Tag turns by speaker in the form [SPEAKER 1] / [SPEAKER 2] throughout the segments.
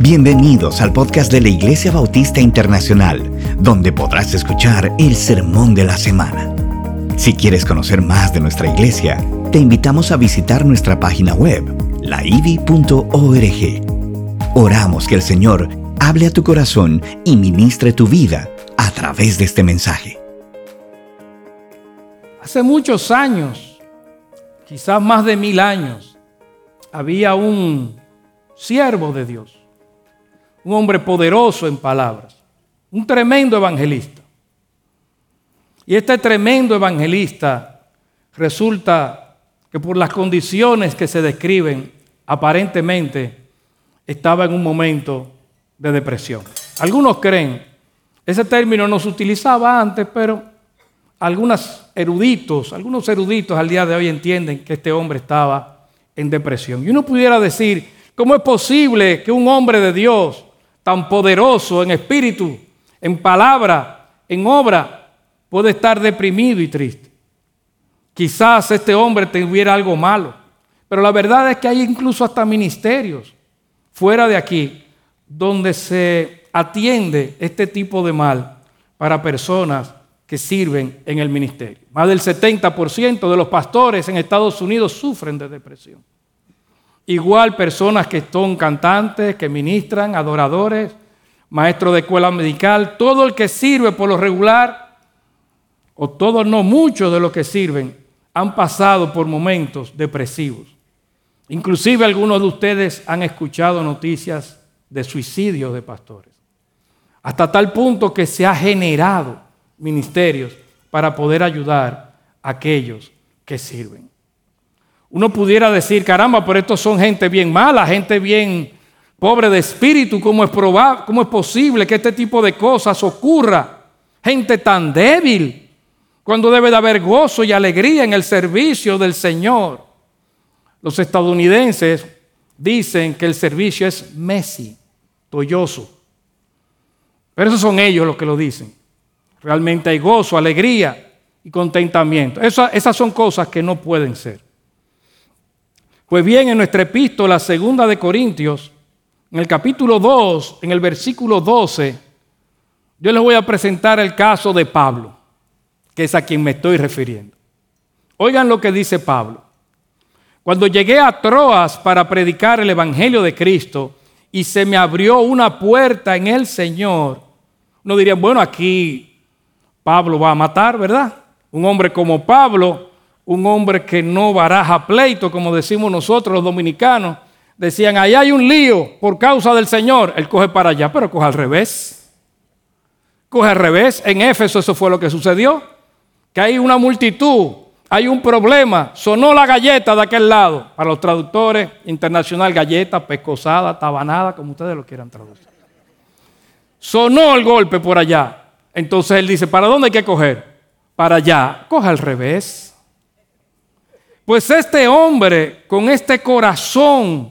[SPEAKER 1] Bienvenidos al podcast de la Iglesia Bautista Internacional, donde podrás escuchar el sermón de la semana. Si quieres conocer más de nuestra iglesia, te invitamos a visitar nuestra página web, laivi.org. Oramos que el Señor hable a tu corazón y ministre tu vida a través de este mensaje.
[SPEAKER 2] Hace muchos años, quizás más de mil años, había un siervo de Dios, un hombre poderoso en palabras, un tremendo evangelista. Y este tremendo evangelista resulta que por las condiciones que se describen, aparentemente estaba en un momento de depresión. Algunos creen, ese término no se utilizaba antes, pero algunos eruditos, algunos eruditos al día de hoy entienden que este hombre estaba en depresión. Y uno pudiera decir, ¿cómo es posible que un hombre de Dios tan poderoso en espíritu, en palabra, en obra, puede estar deprimido y triste. Quizás este hombre tuviera algo malo, pero la verdad es que hay incluso hasta ministerios fuera de aquí donde se atiende este tipo de mal para personas que sirven en el ministerio. Más del 70% de los pastores en Estados Unidos sufren de depresión. Igual personas que son cantantes, que ministran, adoradores, maestros de escuela medical, todo el que sirve por lo regular o todos no, muchos de los que sirven, han pasado por momentos depresivos. Inclusive algunos de ustedes han escuchado noticias de suicidios de pastores. Hasta tal punto que se ha generado ministerios para poder ayudar a aquellos que sirven. Uno pudiera decir, caramba, pero estos son gente bien mala, gente bien pobre de espíritu, ¿cómo es, probable, cómo es posible que este tipo de cosas ocurra? Gente tan débil, cuando debe de haber gozo y alegría en el servicio del Señor. Los estadounidenses dicen que el servicio es messy, tolloso. Pero esos son ellos los que lo dicen. Realmente hay gozo, alegría y contentamiento. esas son cosas que no pueden ser. Pues bien, en nuestra epístola segunda de Corintios, en el capítulo 2, en el versículo 12, yo les voy a presentar el caso de Pablo que es a quien me estoy refiriendo. Oigan lo que dice Pablo. Cuando llegué a Troas para predicar el Evangelio de Cristo y se me abrió una puerta en el Señor, no dirían, bueno, aquí Pablo va a matar, ¿verdad? Un hombre como Pablo, un hombre que no baraja pleito, como decimos nosotros los dominicanos, decían, ahí hay un lío por causa del Señor, él coge para allá, pero coge al revés. Coge al revés, en Éfeso eso fue lo que sucedió que hay una multitud, hay un problema. Sonó la galleta de aquel lado. Para los traductores internacional, galleta, pescosada, tabanada, como ustedes lo quieran traducir. Sonó el golpe por allá. Entonces él dice, ¿para dónde hay que coger? Para allá. Coge al revés. Pues este hombre, con este corazón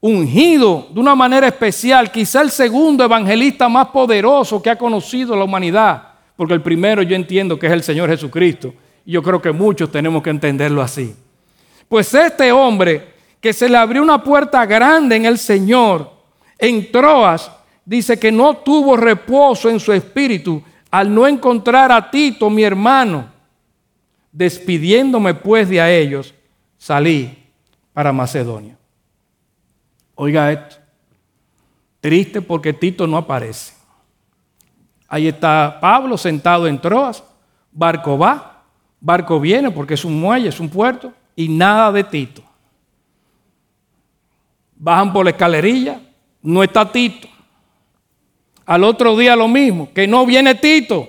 [SPEAKER 2] ungido de una manera especial, quizá el segundo evangelista más poderoso que ha conocido la humanidad, porque el primero yo entiendo que es el Señor Jesucristo. Y yo creo que muchos tenemos que entenderlo así. Pues este hombre que se le abrió una puerta grande en el Señor, en Troas, dice que no tuvo reposo en su espíritu al no encontrar a Tito, mi hermano. Despidiéndome pues de a ellos, salí para Macedonia. Oiga esto, triste porque Tito no aparece. Ahí está Pablo sentado en Troas, barco va, barco viene porque es un muelle, es un puerto, y nada de Tito. Bajan por la escalerilla, no está Tito. Al otro día lo mismo, que no viene Tito.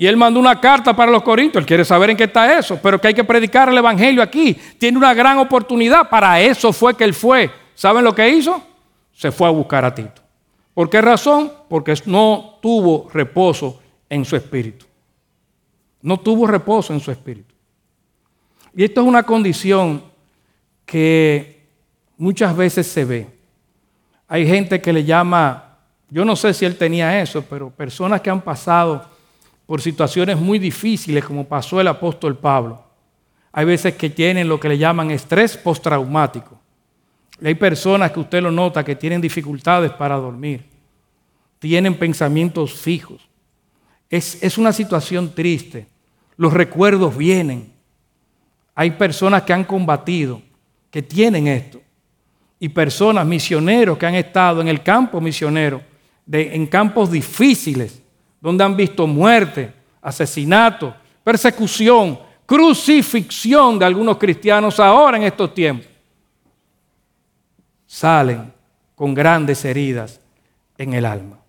[SPEAKER 2] Y él mandó una carta para los corintios, él quiere saber en qué está eso, pero que hay que predicar el Evangelio aquí. Tiene una gran oportunidad, para eso fue que él fue. ¿Saben lo que hizo? Se fue a buscar a Tito. ¿Por qué razón? Porque no tuvo reposo en su espíritu. No tuvo reposo en su espíritu. Y esto es una condición que muchas veces se ve. Hay gente que le llama, yo no sé si él tenía eso, pero personas que han pasado por situaciones muy difíciles, como pasó el apóstol Pablo. Hay veces que tienen lo que le llaman estrés postraumático. hay personas que usted lo nota que tienen dificultades para dormir, tienen pensamientos fijos. Es, es una situación triste. Los recuerdos vienen. Hay personas que han combatido, que tienen esto. Y personas, misioneros que han estado en el campo misionero, de, en campos difíciles, donde han visto muerte, asesinato, persecución, crucifixión de algunos cristianos ahora en estos tiempos salen con grandes heridas en el alma.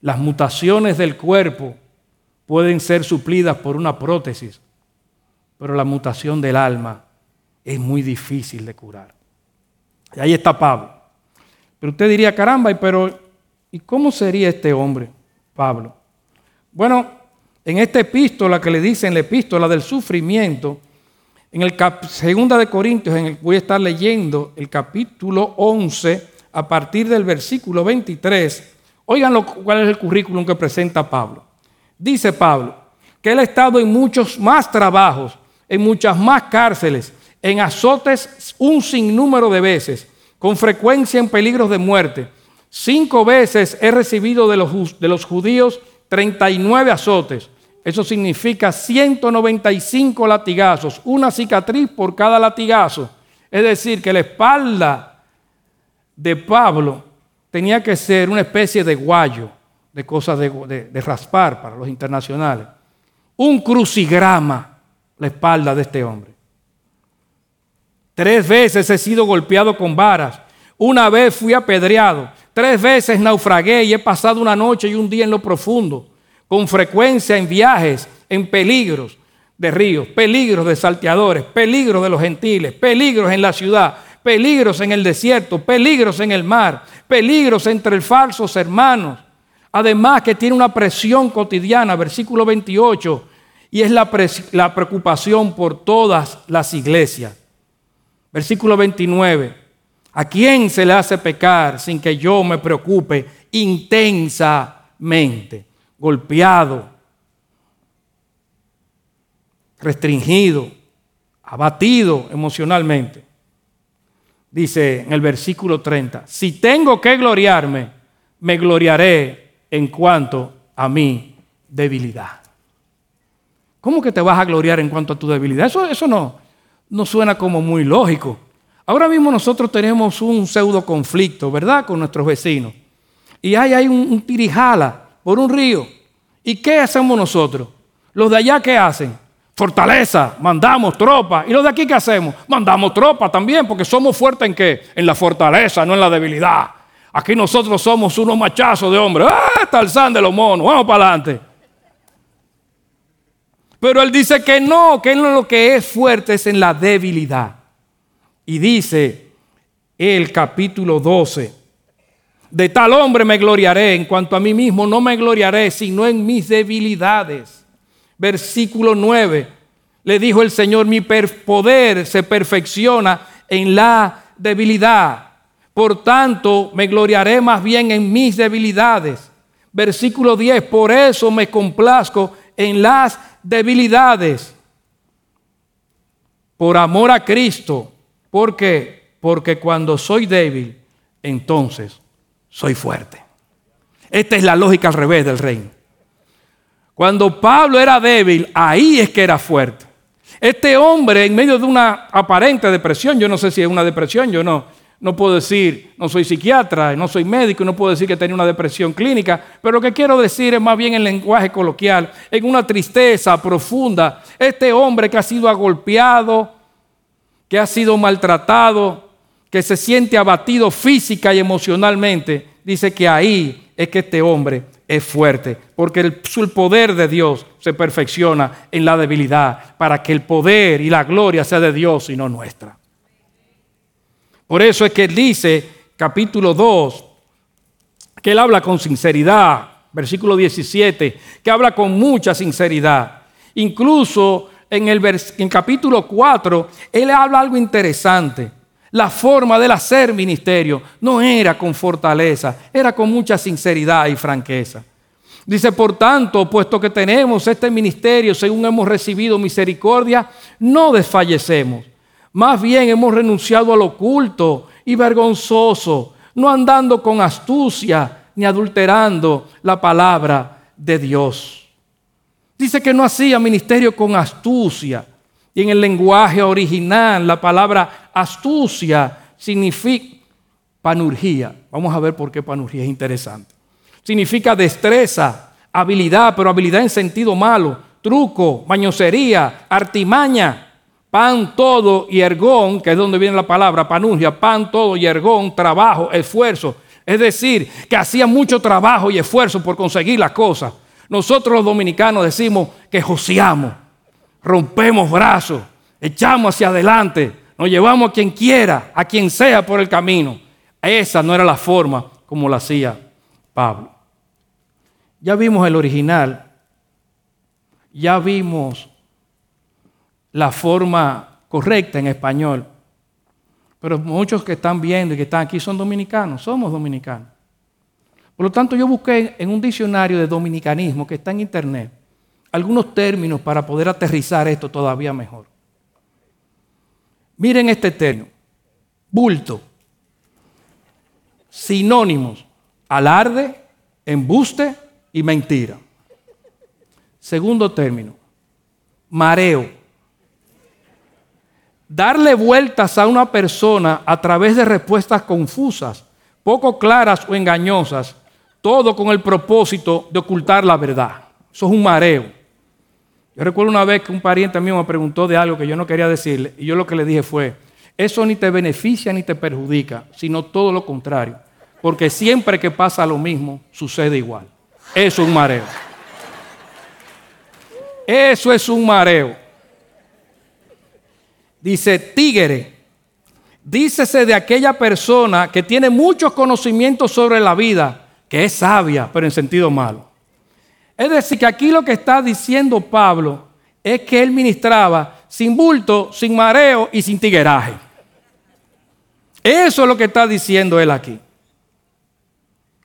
[SPEAKER 2] Las mutaciones del cuerpo pueden ser suplidas por una prótesis, pero la mutación del alma es muy difícil de curar. Y ahí está Pablo. Pero usted diría, caramba, pero ¿y cómo sería este hombre, Pablo? Bueno, en esta epístola que le dicen la epístola del sufrimiento, en el segunda de Corintios, en el voy a estar leyendo el capítulo 11 a partir del versículo 23. Oigan cuál es el currículum que presenta Pablo. Dice Pablo que él ha estado en muchos más trabajos, en muchas más cárceles, en azotes un sinnúmero de veces, con frecuencia en peligros de muerte. Cinco veces he recibido de los, de los judíos 39 azotes. Eso significa 195 latigazos, una cicatriz por cada latigazo. Es decir, que la espalda de Pablo tenía que ser una especie de guayo, de cosas de, raspar para los internacionales. Un crucigrama la espalda de este hombre. Tres veces he sido golpeado con varas. Una vez fui apedreado. Tres veces naufragué y he pasado una noche y un día en lo profundo con frecuencia en viajes, en peligros de ríos, peligros de salteadores, peligros de los gentiles, peligros en la ciudad, peligros en el desierto, peligros en el mar, peligros entre falsos hermanos. Además que tiene una presión cotidiana, versículo 28, y es la, la preocupación por todas las iglesias. Versículo 29, ¿a quién se le hace pecar sin que yo me preocupe intensamente? golpeado, restringido, abatido emocionalmente. Dice en el versículo 30, si tengo que gloriarme, me gloriaré en cuanto a mi debilidad. ¿Cómo que te vas a gloriar en cuanto a tu debilidad? Eso, eso no, no suena como muy lógico. Ahora mismo nosotros tenemos un pseudo conflicto, ¿verdad? Con nuestros vecinos. Y hay, hay un, un tirijala por un río. ¿Y qué hacemos nosotros? Los de allá, ¿qué hacen? Fortaleza, mandamos tropa. ¿Y los de aquí qué hacemos? Mandamos tropa también, porque somos fuertes en qué? En la fortaleza, no en la debilidad. Aquí nosotros somos unos machazos de hombres. ¡Ah! Tarzán de los monos, vamos para adelante. Pero él dice que no, que lo que es fuerte es en la debilidad. Y dice el capítulo 12, de tal hombre me gloriaré, en cuanto a mí mismo no me gloriaré, sino en mis debilidades. Versículo 9. Le dijo el Señor, mi poder se perfecciona en la debilidad. Por tanto, me gloriaré más bien en mis debilidades. Versículo 10, por eso me complazco en las debilidades. Por amor a Cristo. ¿Por qué? Porque cuando soy débil, entonces soy fuerte. Esta es la lógica al revés del reino. Cuando Pablo era débil, ahí es que era fuerte. Este hombre, en medio de una aparente depresión, yo no sé si es una depresión, yo no, no puedo decir, no soy psiquiatra, no soy médico, no puedo decir que tenía una depresión clínica, pero lo que quiero decir es más bien en lenguaje coloquial, en una tristeza profunda. Este hombre que ha sido agolpeado, que ha sido maltratado, que se siente abatido física y emocionalmente, dice que ahí es que este hombre es fuerte, porque el, el, poder de Dios se perfecciona en la debilidad, para que el poder y la gloria sea de Dios y no nuestra. Por eso es que él dice, capítulo 2, que él habla con sinceridad, versículo 17, que habla con mucha sinceridad. Incluso en el capítulo 4, él habla algo interesante. La forma de hacer ministerio no era con fortaleza, era con mucha sinceridad y franqueza. Dice, por tanto, puesto que tenemos este ministerio, según hemos recibido misericordia, no desfallecemos. Más bien hemos renunciado al oculto y vergonzoso, no andando con astucia ni adulterando la palabra de Dios. Dice que no hacía ministerio con astucia. Y en el lenguaje original, la palabra astucia significa panurgía. Vamos a ver por qué panurgía es interesante. Significa destreza, habilidad, pero habilidad en sentido malo, truco, mañosería, artimaña, pan todo y ergón, que es donde viene la palabra panurgia, pan todo y ergón, trabajo, esfuerzo. Es decir, que hacía mucho trabajo y esfuerzo por conseguir las cosas. Nosotros los dominicanos decimos que joseamos, rompemos brazos, echamos hacia adelante, nos llevamos a quien quiera, a quien sea por el camino. Esa no era la forma como lo hacía Pablo. Ya vimos el original, ya vimos la forma correcta en español, pero muchos que están viendo y que están aquí son dominicanos, somos dominicanos. Por lo tanto, yo busqué en un diccionario de dominicanismo que está en internet algunos términos para poder aterrizar esto todavía mejor. Miren este término, bulto, sinónimos, alarde, embuste y mentira. Segundo término, mareo. Darle vueltas a una persona a través de respuestas confusas, poco claras o engañosas, todo con el propósito de ocultar la verdad. Eso es un mareo. Yo recuerdo una vez que un pariente mío me preguntó de algo que yo no quería decirle y yo lo que le dije fue, eso ni te beneficia ni te perjudica, sino todo lo contrario. Porque siempre que pasa lo mismo, sucede igual. Eso es un mareo. Eso es un mareo. Dice tigre. Dícese de aquella persona que tiene muchos conocimientos sobre la vida, que es sabia, pero en sentido malo. Es decir, que aquí lo que está diciendo Pablo es que él ministraba sin bulto, sin mareo y sin tigueraje. Eso es lo que está diciendo él aquí.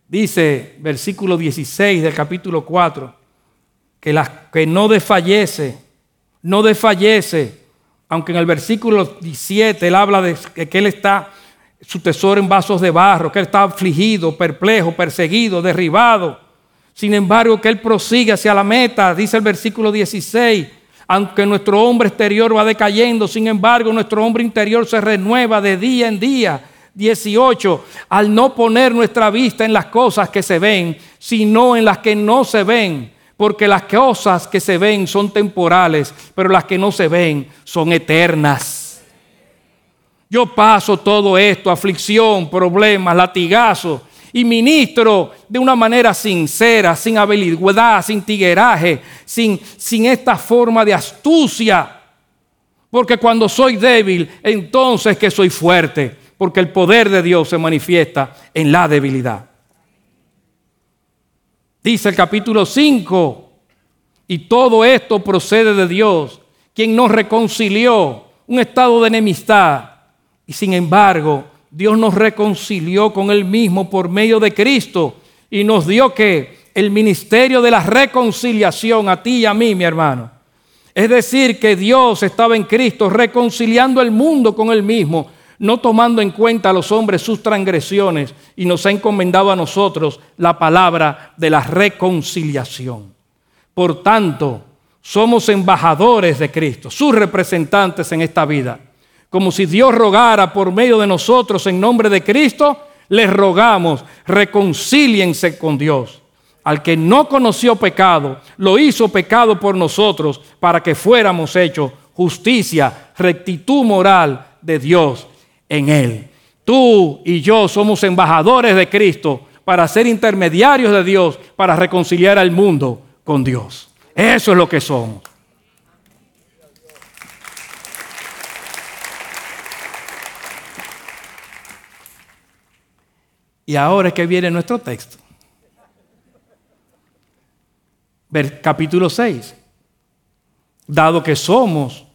[SPEAKER 2] Dice versículo 16 del capítulo 4, que, que no desfallece, no desfallece, aunque en el versículo 17 él habla de que él está, su tesoro en vasos de barro, que él está afligido, perplejo, perseguido, derribado. Sin embargo, que él prosigue hacia la meta, dice el versículo 16, aunque nuestro hombre exterior va decayendo, sin embargo, nuestro hombre interior se renueva de día en día 18, al no poner nuestra vista en las cosas que se ven, sino en las que no se ven, porque las cosas que se ven son temporales, pero las que no se ven son eternas. Yo paso todo esto, aflicción, problemas, latigazos, y ministro de una manera sincera, sin habilidad, sin tigueraje, sin, sin esta forma de astucia. Porque cuando soy débil, entonces que soy fuerte porque el poder de Dios se manifiesta en la debilidad. Dice el capítulo 5, y todo esto procede de Dios, quien nos reconcilió, un estado de enemistad, y sin embargo Dios nos reconcilió con Él mismo por medio de Cristo y nos dio que el ministerio de la reconciliación a ti y a mí, mi hermano. Es decir, que Dios estaba en Cristo reconciliando el mundo con Él mismo no tomando en cuenta a los hombres sus transgresiones, y nos ha encomendado a nosotros la palabra de la reconciliación. Por tanto, somos embajadores de Cristo, sus representantes en esta vida. Como si Dios rogara por medio de nosotros en nombre de Cristo, les rogamos, reconcíliense con Dios. Al que no conoció pecado, lo hizo pecado por nosotros para que fuéramos hechos justicia, rectitud moral de Dios en Él. Tú y yo somos embajadores de Cristo para ser intermediarios de Dios, para reconciliar al mundo con Dios. Eso es lo que somos. Y ahora es que viene nuestro texto. Capítulo 6. Dado que somos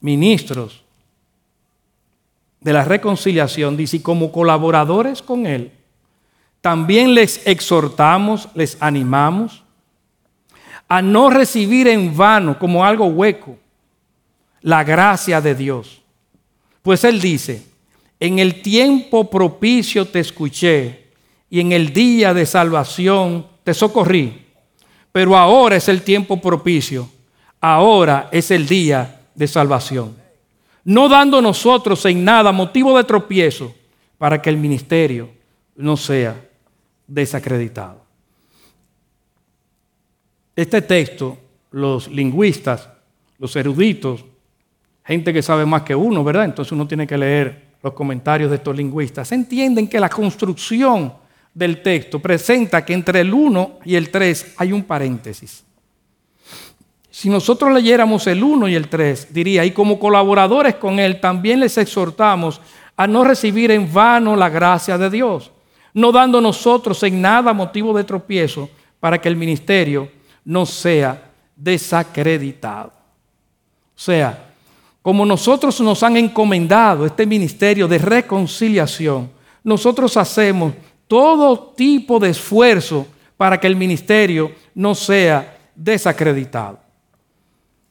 [SPEAKER 2] ministros de la reconciliación, dice, y como colaboradores con Él, también les exhortamos, les animamos a no recibir en vano como algo hueco la gracia de Dios. Pues él dice, en el tiempo propicio te escuché y en el día de salvación te socorrí. Pero ahora es el tiempo propicio, ahora es el día de salvación. No dando nosotros en nada motivo de tropiezo para que el ministerio no sea desacreditado. Este texto, los lingüistas, los eruditos, gente que sabe más que uno, ¿verdad? Entonces uno tiene que leer los comentarios de estos lingüistas. Entienden que la construcción del texto presenta que entre el 1 y el 3 hay un paréntesis. Si nosotros leyéramos el 1 y el 3, diría, y como colaboradores con él, también les exhortamos a no recibir en vano la gracia de Dios, no dando nosotros en nada motivo de tropiezo para que el ministerio no sea desacreditado. O sea, como nosotros nos han encomendado este ministerio de reconciliación, nosotros hacemos todo tipo de esfuerzo para que el ministerio no sea desacreditado.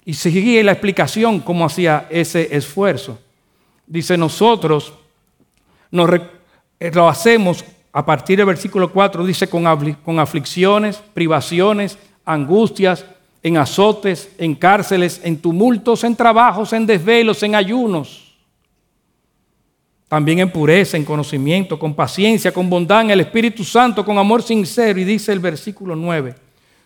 [SPEAKER 2] Y sigue la explicación cómo hacía ese esfuerzo. Dice, nosotros eh, lo hacemos a partir del versículo 4, dice, con, con aflicciones, privaciones, angustias, en azotes, en cárceles, en tumultos, en trabajos, en desvelos, en ayunos. También en pureza, en conocimiento, con paciencia, con bondad, en el Espíritu Santo, con amor sincero. Y dice el versículo 9,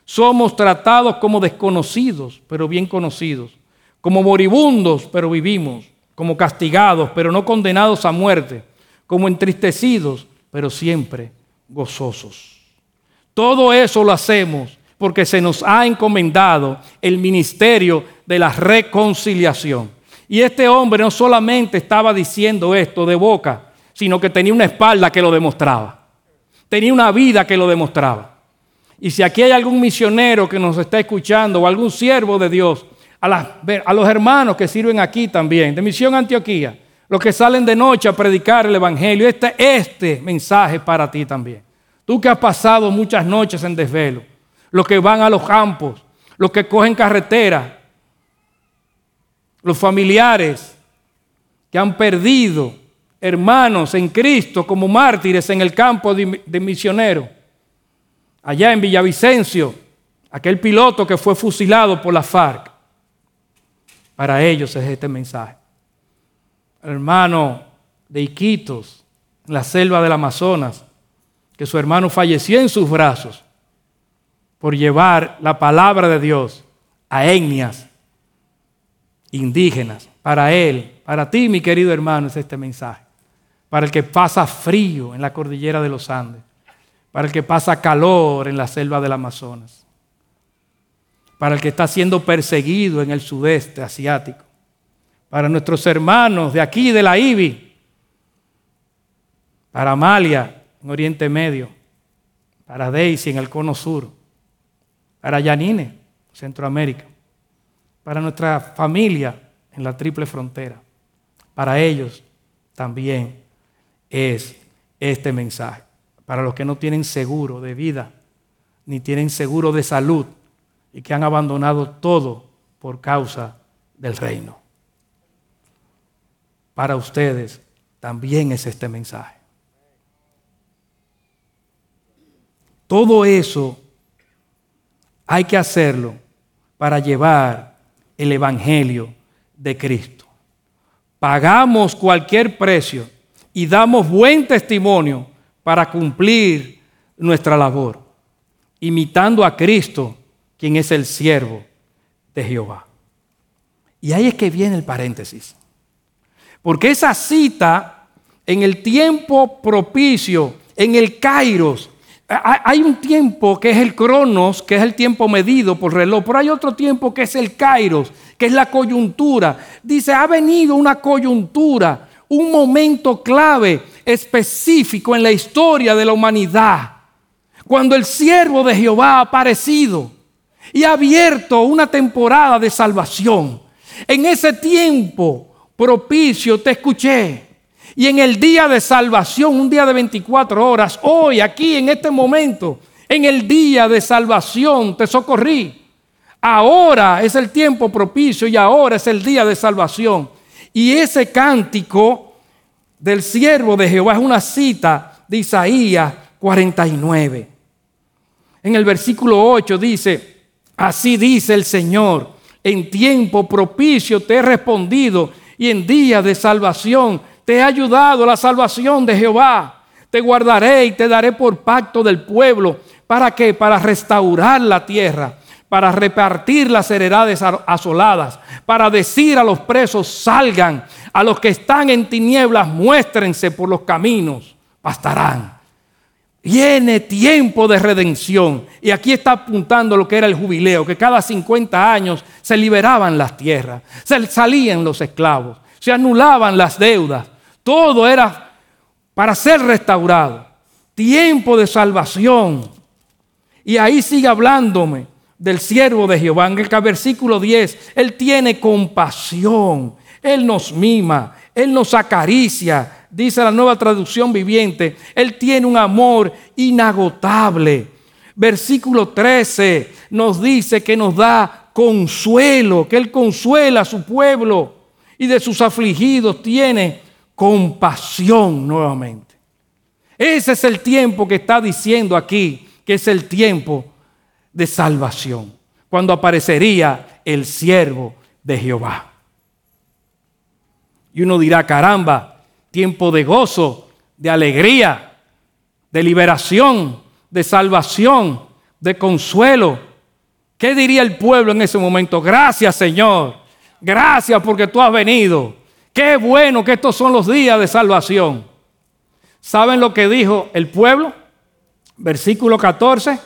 [SPEAKER 2] somos tratados como desconocidos, pero bien conocidos, como moribundos, pero vivimos, como castigados, pero no condenados a muerte, como entristecidos, pero siempre gozosos. Todo eso lo hacemos porque se nos ha encomendado el ministerio de la reconciliación. Y este hombre no solamente estaba diciendo esto de boca, sino que tenía una espalda que lo demostraba. Tenía una vida que lo demostraba. Y si aquí hay algún misionero que nos está escuchando o algún siervo de Dios, a, los hermanos que sirven aquí también, de Misión Antioquía, los que salen de noche a predicar el Evangelio, este, este mensaje para ti también. Tú que has pasado muchas noches en desvelo los que van a los campos, los que cogen carretera, los familiares que han perdido hermanos en Cristo como mártires en el campo de, de misioneros. Allá en Villavicencio, aquel piloto que fue fusilado por la FARC. Para ellos es este mensaje. hermano de Iquitos, en la selva del Amazonas, que su hermano falleció en sus brazos por llevar la palabra de Dios a etnias indígenas. Para él, para ti, mi querido hermano, es este mensaje. Para el que pasa frío en la cordillera de los Andes. Para el que pasa calor en la selva del Amazonas. Para el que está siendo perseguido en el sudeste asiático. Para nuestros hermanos de aquí, de la IBI. Para Amalia, en Oriente Medio. Para Daisy, en el Cono Sur para Yanine, Centroamérica, para nuestra familia en la triple frontera. Para ellos también es este mensaje. Para los que no tienen seguro de vida, ni tienen seguro de salud y que han abandonado todo por causa del reino. Para ustedes también es este mensaje. Todo eso hay que hacerlo para llevar el Evangelio de Cristo. Pagamos cualquier precio y damos buen testimonio para cumplir nuestra labor, imitando a Cristo, quien es el siervo de Jehová. Y ahí es que viene el paréntesis. Porque esa cita en el tiempo propicio, en el Kairos, hay un tiempo que es el cronos, que es el tiempo medido por reloj, pero hay otro tiempo que es el kairos, que es la coyuntura. Dice, ha venido una coyuntura, un momento clave, específico en la historia de la humanidad, cuando el siervo de Jehová ha aparecido y ha abierto una temporada de salvación. En ese tiempo propicio te escuché y en el día de salvación, un día de 24 horas, hoy, aquí, en este momento, en el día de salvación te socorrí. Ahora es el tiempo propicio y ahora es el día de salvación. Y ese cántico del siervo de Jehová es una cita de Isaías 49. En el versículo 8 dice, así dice el Señor, en tiempo propicio te he respondido y en día de salvación te he ayudado la salvación de Jehová. Te guardaré y te daré por pacto del pueblo. ¿Para qué? Para restaurar la tierra, para repartir las heredades asoladas, para decir a los presos salgan, a los que están en tinieblas muéstrense por los caminos, bastarán. Viene tiempo de redención. Y aquí está apuntando lo que era el jubileo, que cada 50 años se liberaban las tierras, se salían los esclavos, se anulaban las deudas. Todo era para ser restaurado. Tiempo de salvación. Y ahí sigue hablándome del siervo de Jehová. En el versículo 10, Él tiene compasión, Él nos mima, Él nos acaricia, dice la nueva traducción viviente, Él tiene un amor inagotable. Versículo 13 nos dice que nos da consuelo, que Él consuela a su pueblo y de sus afligidos tiene compasión nuevamente. Ese es el tiempo que está diciendo aquí, que es el tiempo de salvación, cuando aparecería el siervo de Jehová. Y uno dirá, caramba, tiempo de gozo, de alegría, de liberación, de salvación, de consuelo. ¿Qué diría el pueblo en ese momento? Gracias Señor, gracias porque tú has venido. Qué bueno que estos son los días de salvación. ¿Saben lo que dijo el pueblo? Versículo 14.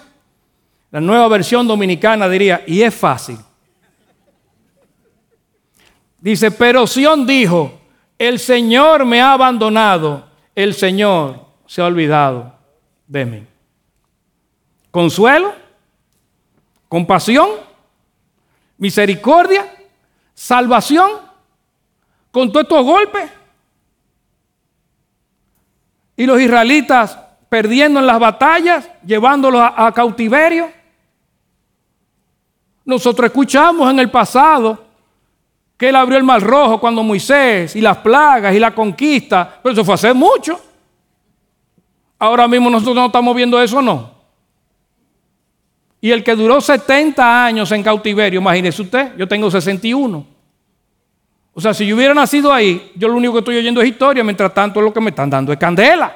[SPEAKER 2] La nueva versión dominicana diría, y es fácil. Dice, pero Sión dijo, el Señor me ha abandonado, el Señor se ha olvidado de mí. Consuelo, compasión, misericordia, salvación, con todos estos golpes. Y los israelitas perdiendo en las batallas, llevándolos a, cautiverio. Nosotros escuchamos en el pasado que él abrió el mar rojo cuando Moisés y las plagas y la conquista, pero eso fue hace mucho. Ahora mismo nosotros no estamos viendo eso, no. Y el que duró 70 años en cautiverio, imagínese usted, yo tengo 61. O sea, si yo hubiera nacido ahí, yo lo único que estoy oyendo es historia, mientras tanto lo que me están dando es candela.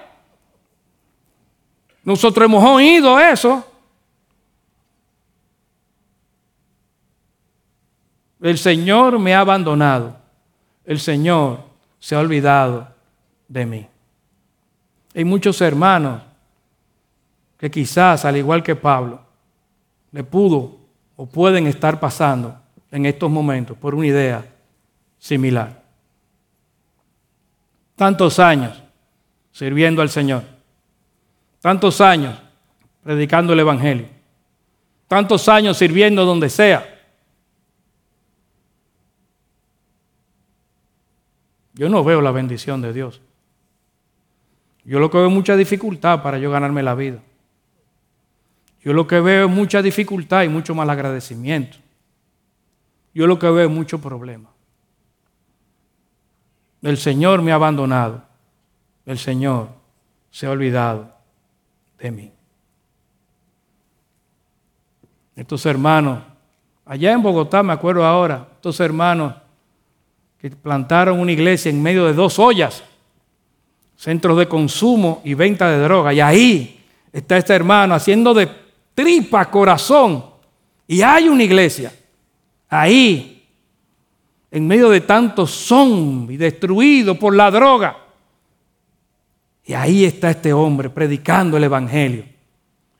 [SPEAKER 2] Nosotros hemos oído eso. El Señor me ha abandonado. El Señor se ha olvidado de mí. Hay muchos hermanos que quizás, al igual que Pablo, le pudo o pueden estar pasando en estos momentos por una idea similar. Tantos años sirviendo al Señor. Tantos años predicando el Evangelio. Tantos años sirviendo donde sea. Yo no veo la bendición de Dios. Yo lo que veo es mucha dificultad para yo ganarme la vida. Yo lo que veo es mucha dificultad y mucho mal agradecimiento. Yo lo que veo es mucho problema. El Señor me ha abandonado. El Señor se ha olvidado de mí. Estos hermanos, allá en Bogotá, me acuerdo ahora, estos hermanos que plantaron una iglesia en medio de dos ollas, centros de consumo y venta de droga. Y ahí está este hermano haciendo de tripa corazón. Y hay una iglesia ahí, en medio de tantos zombies destruidos por la droga. Y ahí está este hombre predicando el Evangelio.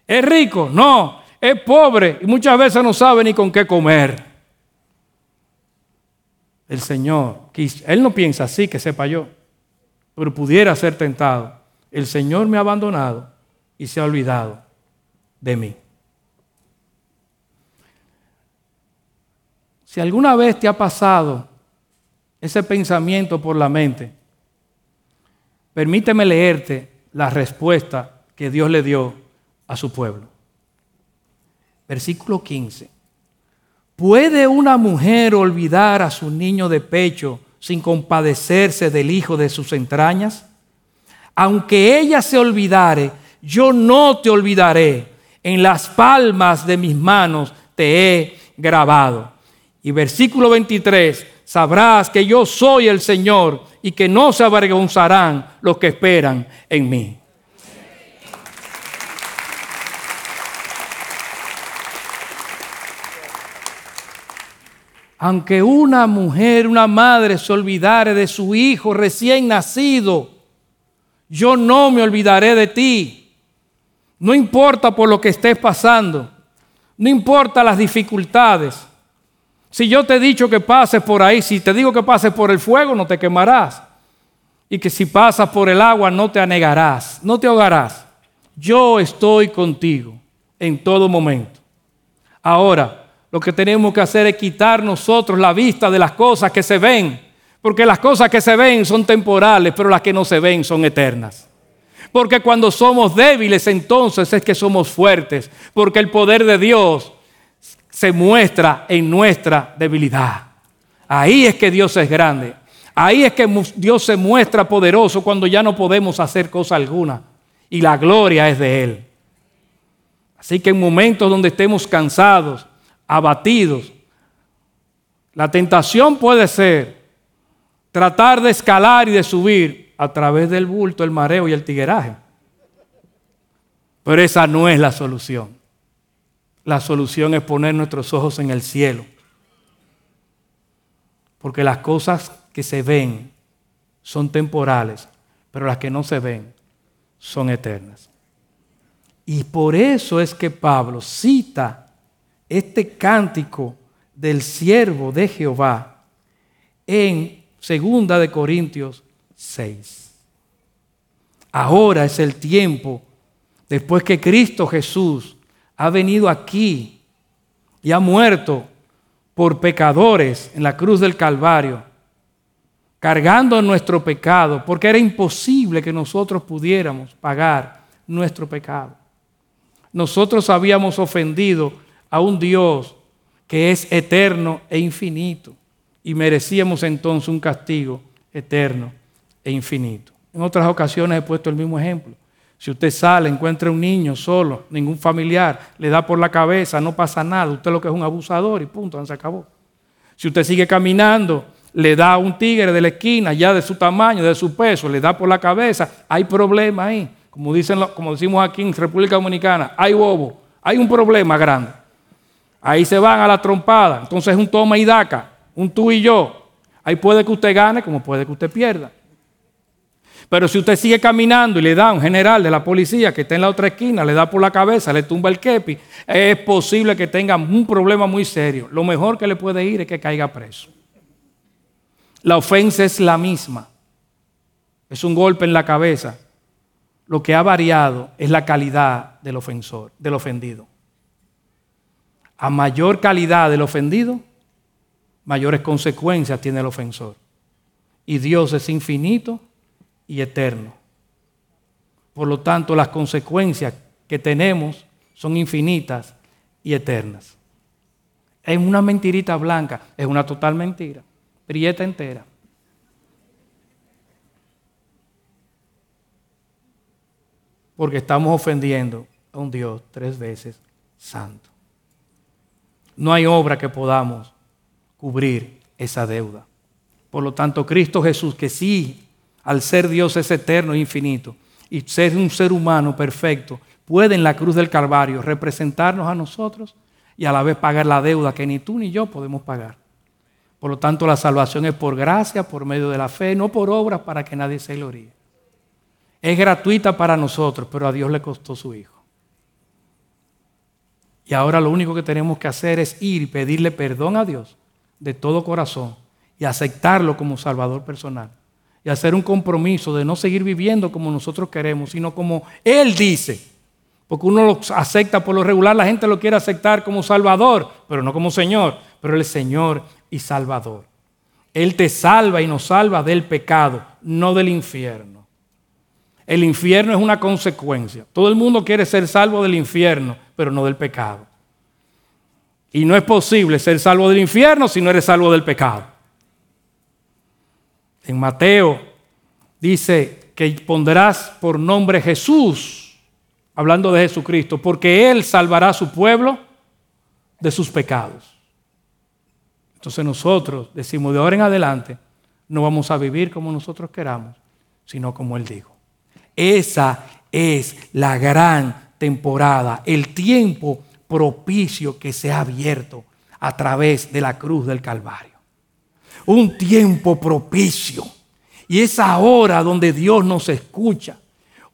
[SPEAKER 2] ¿Es rico? No. Es pobre y muchas veces no sabe ni con qué comer el Señor, Él no piensa así, que sepa yo, pero pudiera ser tentado. El Señor me ha abandonado y se ha olvidado de mí. Si alguna vez te ha pasado ese pensamiento por la mente, permíteme leerte la respuesta que Dios le dio a su pueblo. Versículo 15. ¿Puede una mujer olvidar a su niño de pecho sin compadecerse del hijo de sus entrañas? Aunque ella se olvidare, yo no te olvidaré. En las palmas de mis manos te he grabado. Y versículo 23, sabrás que yo soy el Señor y que no se avergonzarán los que esperan en mí. Aunque una mujer, una madre se olvidare de su hijo recién nacido, yo no me olvidaré de ti. No importa por lo que estés pasando, no importa las dificultades. Si yo te he dicho que pases por ahí, si te digo que pases por el fuego, no te quemarás. Y que si pasas por el agua, no te anegarás, no te ahogarás. Yo estoy contigo en todo momento. Ahora, lo que tenemos que hacer es quitar nosotros la vista de las cosas que se ven, porque las cosas que se ven son temporales, pero las que no se ven son eternas. Porque cuando somos débiles entonces es que somos fuertes, porque el poder de Dios se muestra en nuestra debilidad. Ahí es que Dios es grande. Ahí es que Dios se muestra poderoso cuando ya no podemos hacer cosa alguna. Y la gloria es de Él. Así que en momentos donde estemos cansados, abatidos. La tentación puede ser tratar de escalar y de subir a través del bulto, el mareo y el tigueraje. Pero esa no es la solución. La solución es poner nuestros ojos en el cielo. Porque las cosas que se ven son temporales, pero las que no se ven son eternas. Y por eso es que Pablo cita este cántico del siervo de Jehová en segunda de Corintios 6. Ahora es el tiempo, después que Cristo Jesús ha venido aquí y ha muerto por pecadores en la cruz del Calvario, cargando nuestro pecado, porque era imposible que nosotros pudiéramos pagar nuestro pecado. Nosotros habíamos ofendido a un Dios que es eterno e infinito. Y merecíamos entonces un castigo eterno e infinito. En otras ocasiones he puesto el mismo ejemplo. Si usted sale, encuentra un niño solo, ningún familiar, le da por la cabeza, no pasa nada, usted lo que es un abusador y punto, se acabó. Si usted sigue caminando, le da a un tigre de la esquina, ya de su tamaño, de su peso, le da por la cabeza, hay problema ahí. Como, dicen, como decimos aquí en República Dominicana, hay bobo, hay un problema grande. Ahí se van a la trompada. Entonces es un toma y daca, un tú y yo. Ahí puede que usted gane como puede que usted pierda. Pero si usted sigue caminando y le da a un general de la policía que está en la otra esquina, le da por la cabeza, le tumba el kepi, es posible que tenga un problema muy serio. Lo mejor que le puede ir es que caiga preso. La ofensa es la misma. Es un golpe en la cabeza. Lo que ha variado es la calidad del ofensor, del ofendido a mayor calidad del ofendido, mayores consecuencias tiene el ofensor. Y Dios es infinito y eterno. Por lo tanto, las consecuencias que tenemos son infinitas y eternas. Es una mentirita blanca, es una total mentira, prieta entera. Porque estamos ofendiendo a un Dios tres veces santo. No hay obra que podamos cubrir esa deuda. Por lo tanto, Cristo Jesús, que sí, al ser Dios es eterno e infinito, y ser un ser humano perfecto, puede en la cruz del Calvario representarnos a nosotros y a la vez pagar la deuda que ni tú ni yo podemos pagar. Por lo tanto, la salvación es por gracia, por medio de la fe, no por obras para que nadie se gloríe. Es gratuita para nosotros, pero a Dios le costó su Hijo. Y ahora lo único que tenemos que hacer es ir y pedirle perdón a Dios de todo corazón y aceptarlo como Salvador personal. Y hacer un compromiso de no seguir viviendo como nosotros queremos, sino como Él dice. Porque uno lo acepta por lo regular, la gente lo quiere aceptar como Salvador, pero no como Señor. Pero Él es Señor y Salvador. Él te salva y nos salva del pecado, no del infierno. El infierno es una consecuencia. Todo el mundo quiere ser salvo del infierno, pero no del pecado. Y no es posible ser salvo del infierno si no eres salvo del pecado. En Mateo dice que pondrás por nombre Jesús, hablando de Jesucristo, porque Él salvará a su pueblo de sus pecados. Entonces nosotros decimos de ahora en adelante, no vamos a vivir como nosotros queramos, sino como Él dijo. Esa es la gran temporada, el tiempo propicio que se ha abierto a través de la cruz del Calvario. Un tiempo propicio. Y es ahora donde Dios nos escucha.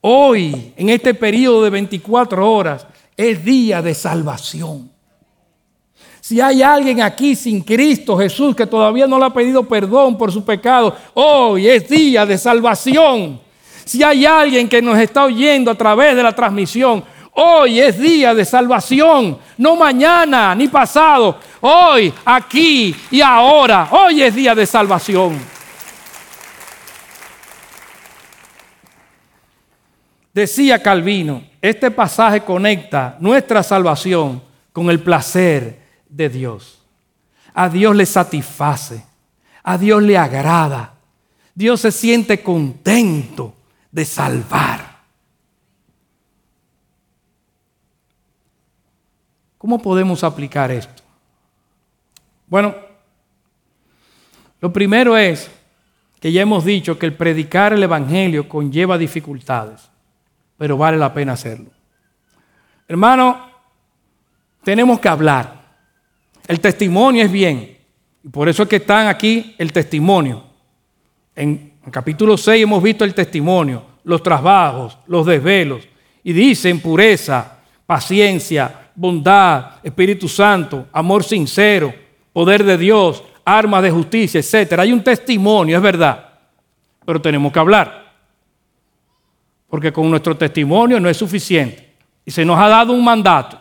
[SPEAKER 2] Hoy, en este periodo de 24 horas, es día de salvación. Si hay alguien aquí sin Cristo Jesús que todavía no le ha pedido perdón por su pecado, hoy es día de salvación. Si hay alguien que nos está oyendo a través de la transmisión, hoy es día de salvación. No mañana ni pasado. Hoy, aquí y ahora. Hoy es día de salvación. Decía Calvino, este pasaje conecta nuestra salvación con el placer de Dios. A Dios le satisface, a Dios le agrada. Dios se siente contento de salvar. ¿Cómo podemos aplicar esto? Bueno, lo primero es que ya hemos dicho que el predicar el Evangelio conlleva dificultades, pero vale la pena hacerlo. Hermano, tenemos que hablar. El testimonio es bien. Y por eso es que están aquí el testimonio. En, capítulo 6 hemos visto el testimonio, los trabajos, los desvelos. Y dicen pureza, paciencia, bondad, Espíritu Santo, amor sincero, poder de Dios, armas de justicia, etc. Hay un testimonio, es verdad. Pero tenemos que hablar. Porque con nuestro testimonio no es suficiente. Y se nos ha dado un mandato.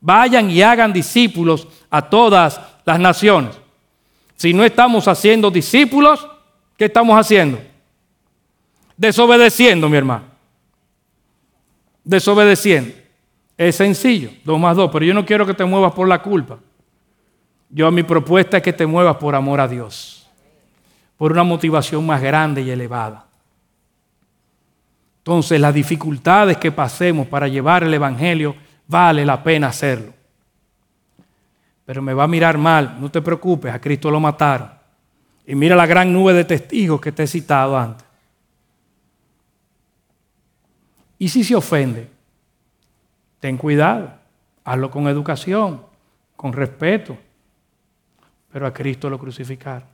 [SPEAKER 2] Vayan y hagan discípulos a todas las naciones. Si no estamos haciendo discípulos, ¿qué estamos haciendo? Desobedeciendo, mi hermano. Desobedeciendo. Es sencillo, dos más dos, pero yo no quiero que te muevas por la culpa. Yo mi propuesta es que te muevas por amor a Dios, por una motivación más grande y elevada. Entonces, las dificultades que pasemos para llevar el Evangelio vale la pena hacerlo. Pero me va a mirar mal, no te preocupes, a Cristo lo mataron. Y mira la gran nube de testigos que te he citado antes. Y si se ofende, ten cuidado, hazlo con educación, con respeto, pero a Cristo lo crucificaron.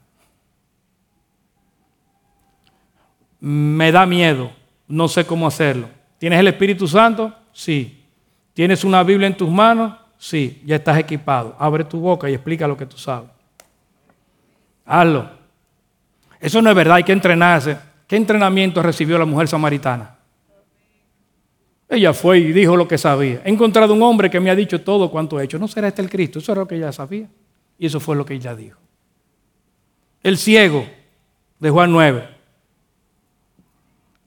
[SPEAKER 2] Me da miedo, no sé cómo hacerlo. ¿Tienes el Espíritu Santo? Sí. ¿Tienes una Biblia en tus manos? Sí, ya estás equipado. Abre tu boca y explica lo que tú sabes. Hazlo. Eso no es verdad, hay que entrenarse. ¿Qué entrenamiento recibió la mujer samaritana? Ella fue y dijo lo que sabía. He encontrado un hombre que me ha dicho todo cuanto he hecho. ¿No será este el Cristo? Eso era lo que ella sabía. Y eso fue lo que ella dijo. El ciego de Juan 9.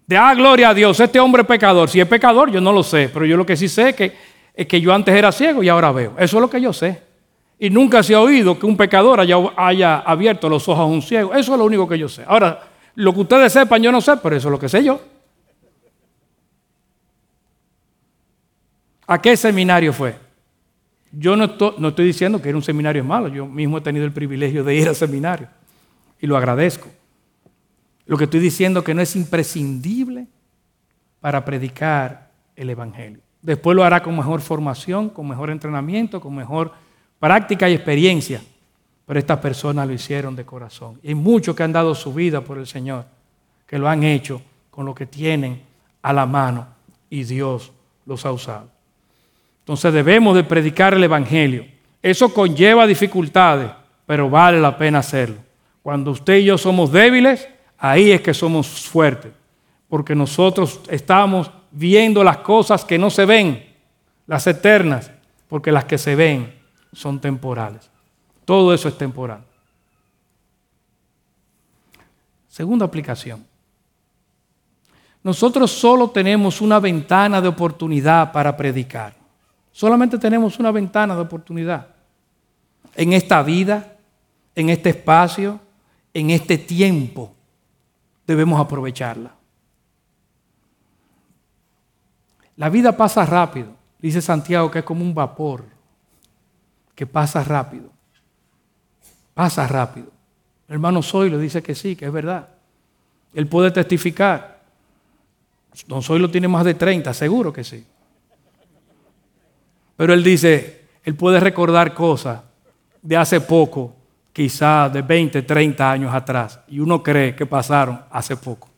[SPEAKER 2] De ah, gloria a Dios, este hombre es pecador. Si es pecador, yo no lo sé, pero yo lo que sí sé es que, es que yo antes era ciego y ahora veo. Eso es lo que yo sé. Y nunca se ha oído que un pecador haya, haya abierto los ojos a un ciego. Eso es lo único que yo sé. Ahora, lo que ustedes sepan, yo no sé, pero eso es lo que sé yo. ¿A qué seminario fue? Yo no estoy, diciendo que era un seminario malo, yo mismo he tenido el privilegio de ir al seminario y lo agradezco. Lo que estoy diciendo que no es imprescindible para predicar el Evangelio. Después lo hará con mejor formación, con mejor entrenamiento, con mejor práctica y experiencia. Pero estas personas lo hicieron de corazón. Y hay muchos que han dado su vida por el Señor, que lo han hecho con lo que tienen a la mano y Dios los ha usado. Entonces debemos de predicar el Evangelio. Eso conlleva dificultades, pero vale la pena hacerlo. Cuando usted y yo somos débiles, ahí es que somos fuertes, porque nosotros estamos viendo las cosas que no se ven, las eternas, porque las que se ven son temporales. Todo eso es temporal. Segunda aplicación. Nosotros solo tenemos una ventana de oportunidad para predicar. Solamente tenemos una ventana de oportunidad. En esta vida, en este espacio, en este tiempo. debemos aprovecharla. La vida pasa rápido. Dice Santiago que es como un vapor que pasa rápido. Pasa rápido. El hermano Soy lo dice que sí, que es verdad. Él puede testificar. Don lo tiene más de 30, seguro que sí. Pero él dice, él puede recordar cosas de hace poco, quizás de 20, 30 años atrás, y uno cree que pasaron hace poco.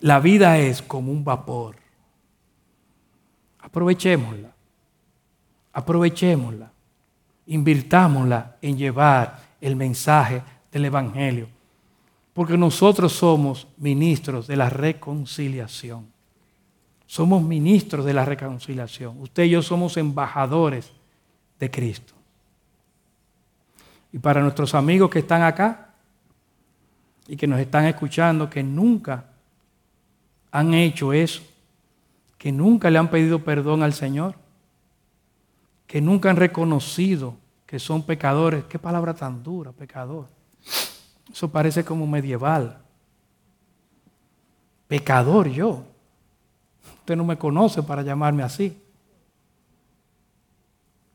[SPEAKER 2] La vida es como un vapor. Aprovechémosla. Aprovechémosla. Invirtámosla en llevar el mensaje del Evangelio. Porque nosotros somos ministros de la reconciliación. Somos ministros de la reconciliación. Usted y yo somos embajadores de Cristo. Y para nuestros amigos que están acá y que nos están escuchando, que nunca han hecho eso, que nunca le han pedido perdón al Señor, que nunca han reconocido que son pecadores. Qué palabra tan dura, pecador. Eso parece como medieval. Pecador yo. Usted no me conoce para llamarme así.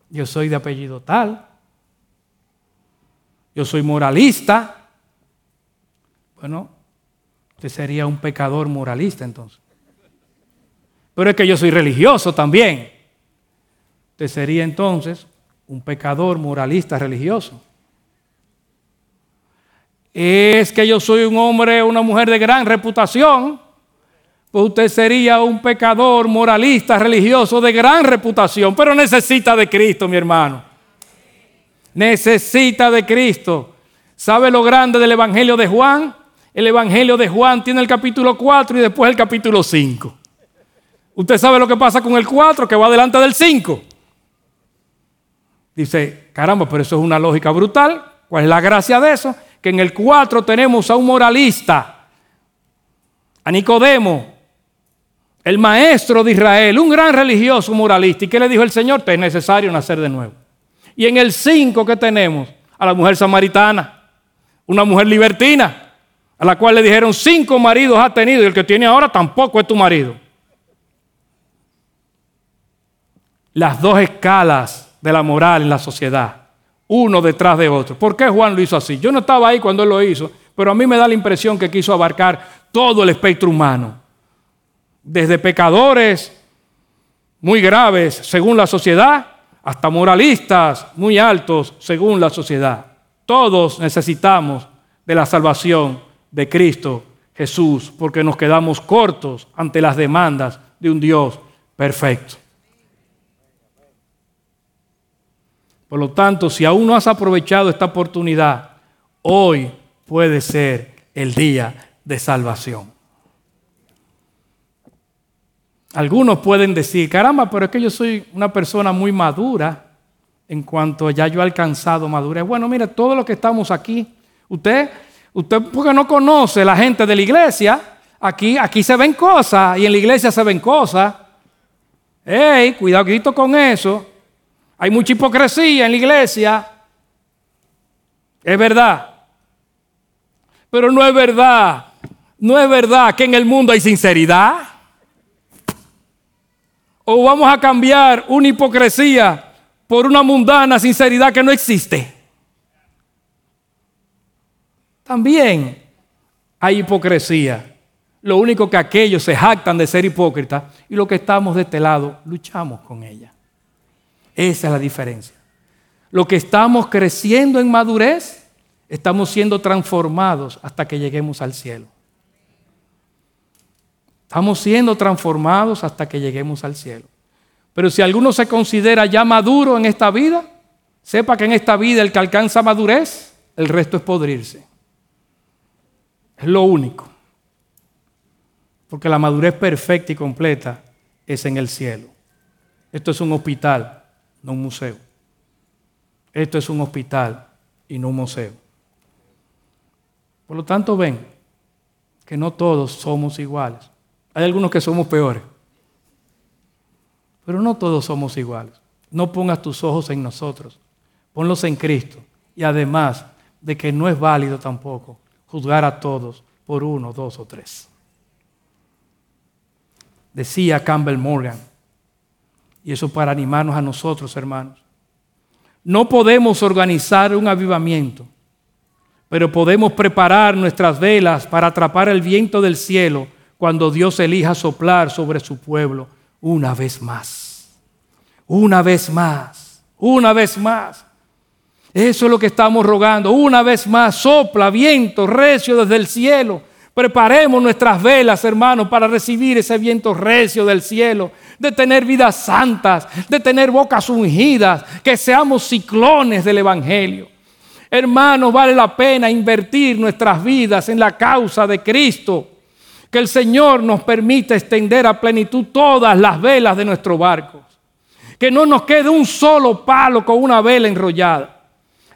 [SPEAKER 2] Yo soy de apellido tal. Yo soy moralista. Bueno, usted sería un pecador moralista entonces. Pero es que yo soy religioso también. Usted sería entonces un pecador moralista religioso. Es que yo soy un hombre, una mujer de gran reputación. Pues usted sería un pecador moralista religioso de gran reputación, pero necesita de Cristo, mi hermano. Necesita de Cristo. ¿Sabe lo grande del Evangelio de Juan? El Evangelio de Juan tiene el capítulo 4 y después el capítulo 5. Usted sabe lo que pasa con el 4 que va delante del 5. Dice, caramba, pero eso es una lógica brutal. ¿Cuál es la gracia de eso? Que en el 4 tenemos a un moralista, a Nicodemo, el maestro de Israel, un gran religioso moralista. ¿Y qué le dijo el Señor? Te es necesario nacer de nuevo. Y en el 5 que tenemos, a la mujer samaritana, una mujer libertina, a la cual le dijeron cinco maridos ha tenido y el que tiene ahora tampoco es tu marido. Las dos escalas de la moral en la sociedad, uno detrás de otro. ¿Por qué Juan lo hizo así? Yo no estaba ahí cuando él lo hizo, pero a mí me da la impresión que quiso abarcar todo el espectro humano, desde pecadores muy graves según la sociedad, hasta moralistas muy altos según la sociedad. Todos necesitamos de la salvación de Cristo Jesús, porque nos quedamos cortos ante las demandas de un Dios perfecto. Por lo tanto, si aún no has aprovechado esta oportunidad, hoy puede ser el día de salvación. Algunos pueden decir, caramba, pero es que yo soy una persona muy madura en cuanto ya yo he alcanzado madurez. Bueno, mire, todos los que estamos aquí, usted, usted porque no conoce la gente de la iglesia, aquí, aquí se ven cosas y en la iglesia se ven cosas. ¡Ey, cuidadito con eso! Hay mucha hipocresía en la iglesia. Es verdad. Pero no es verdad. No es verdad que en el mundo hay sinceridad. O vamos a cambiar una hipocresía por una mundana sinceridad que no existe. También hay hipocresía. Lo único que aquellos se jactan de ser hipócritas y los que estamos de este lado luchamos con ella. Esa es la diferencia. Lo que estamos creciendo en madurez, estamos siendo transformados hasta que lleguemos al cielo. Estamos siendo transformados hasta que lleguemos al cielo. Pero si alguno se considera ya maduro en esta vida, sepa que en esta vida el que alcanza madurez, el resto es podrirse. Es lo único. Porque la madurez perfecta y completa es en el cielo. Esto es un hospital no un museo. Esto es un hospital y no un museo. Por lo tanto, ven que no todos somos iguales. Hay algunos que somos peores. Pero no todos somos iguales. No pongas tus ojos en nosotros. Ponlos en Cristo. Y además de que no es válido tampoco juzgar a todos por uno, dos o tres. Decía Campbell Morgan, y eso para animarnos a nosotros, hermanos. No podemos organizar un avivamiento, pero podemos preparar nuestras velas para atrapar el viento del cielo cuando Dios elija soplar sobre su pueblo una vez más. Una vez más. Una vez más. Eso es lo que estamos rogando. Una vez más, sopla viento recio desde el cielo. Preparemos nuestras velas, hermanos, para recibir ese viento recio del cielo, de tener vidas santas, de tener bocas ungidas, que seamos ciclones del Evangelio. Hermanos, vale la pena invertir nuestras vidas en la causa de Cristo. Que el Señor nos permita extender a plenitud todas las velas de nuestro barco. Que no nos quede un solo palo con una vela enrollada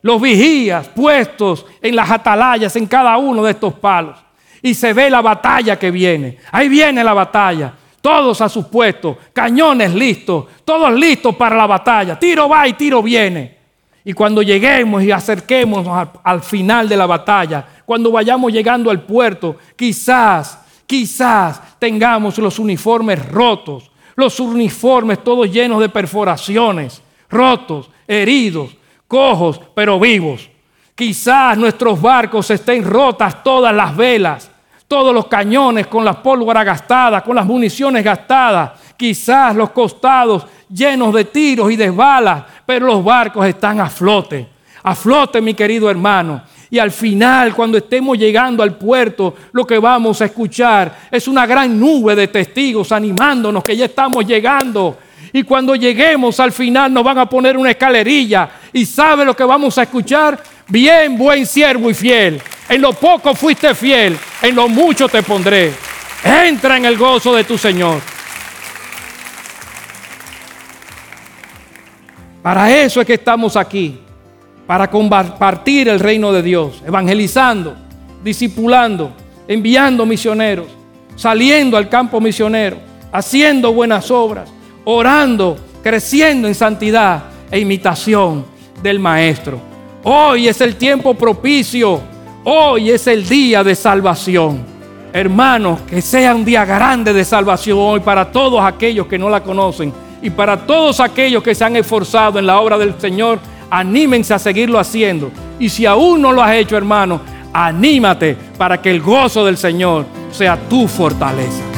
[SPEAKER 2] los vigías puestos en las atalayas en cada uno de estos palos. Y se ve la batalla que viene. Ahí viene la batalla. Todos a sus puestos, cañones listos, todos listos para la batalla. Tiro va y tiro viene. Y cuando lleguemos y acerquemos al, al final de la batalla, cuando vayamos llegando al puerto, quizás, quizás tengamos los uniformes rotos, los uniformes todos llenos de perforaciones, rotos, heridos, cojos pero vivos. Quizás nuestros barcos estén rotas todas las velas, todos los cañones con las pólvora gastadas, con las municiones gastadas, quizás los costados llenos de tiros y de balas, pero los barcos están a flote, a flote mi querido hermano. Y al final, cuando estemos llegando al puerto, lo que vamos a escuchar es una gran nube de testigos animándonos que ya estamos llegando y cuando lleguemos al final nos van a poner una escalerilla. ¿Y sabe lo que vamos a escuchar? Bien, buen siervo y fiel. En lo poco fuiste fiel, en lo mucho te pondré. Entra en el gozo de tu Señor. Para eso es que estamos aquí. Para compartir el reino de Dios. Evangelizando, discipulando, enviando misioneros, saliendo al campo misionero, haciendo buenas obras orando, creciendo en santidad e imitación del Maestro. Hoy es el tiempo propicio, hoy es el día de salvación. Hermanos, que sea un día grande de salvación hoy para todos aquellos que no la conocen y para todos aquellos que se han esforzado en la obra del Señor, anímense a seguirlo haciendo. Y si aún no lo has hecho, hermano, anímate para que el gozo del Señor sea tu fortaleza.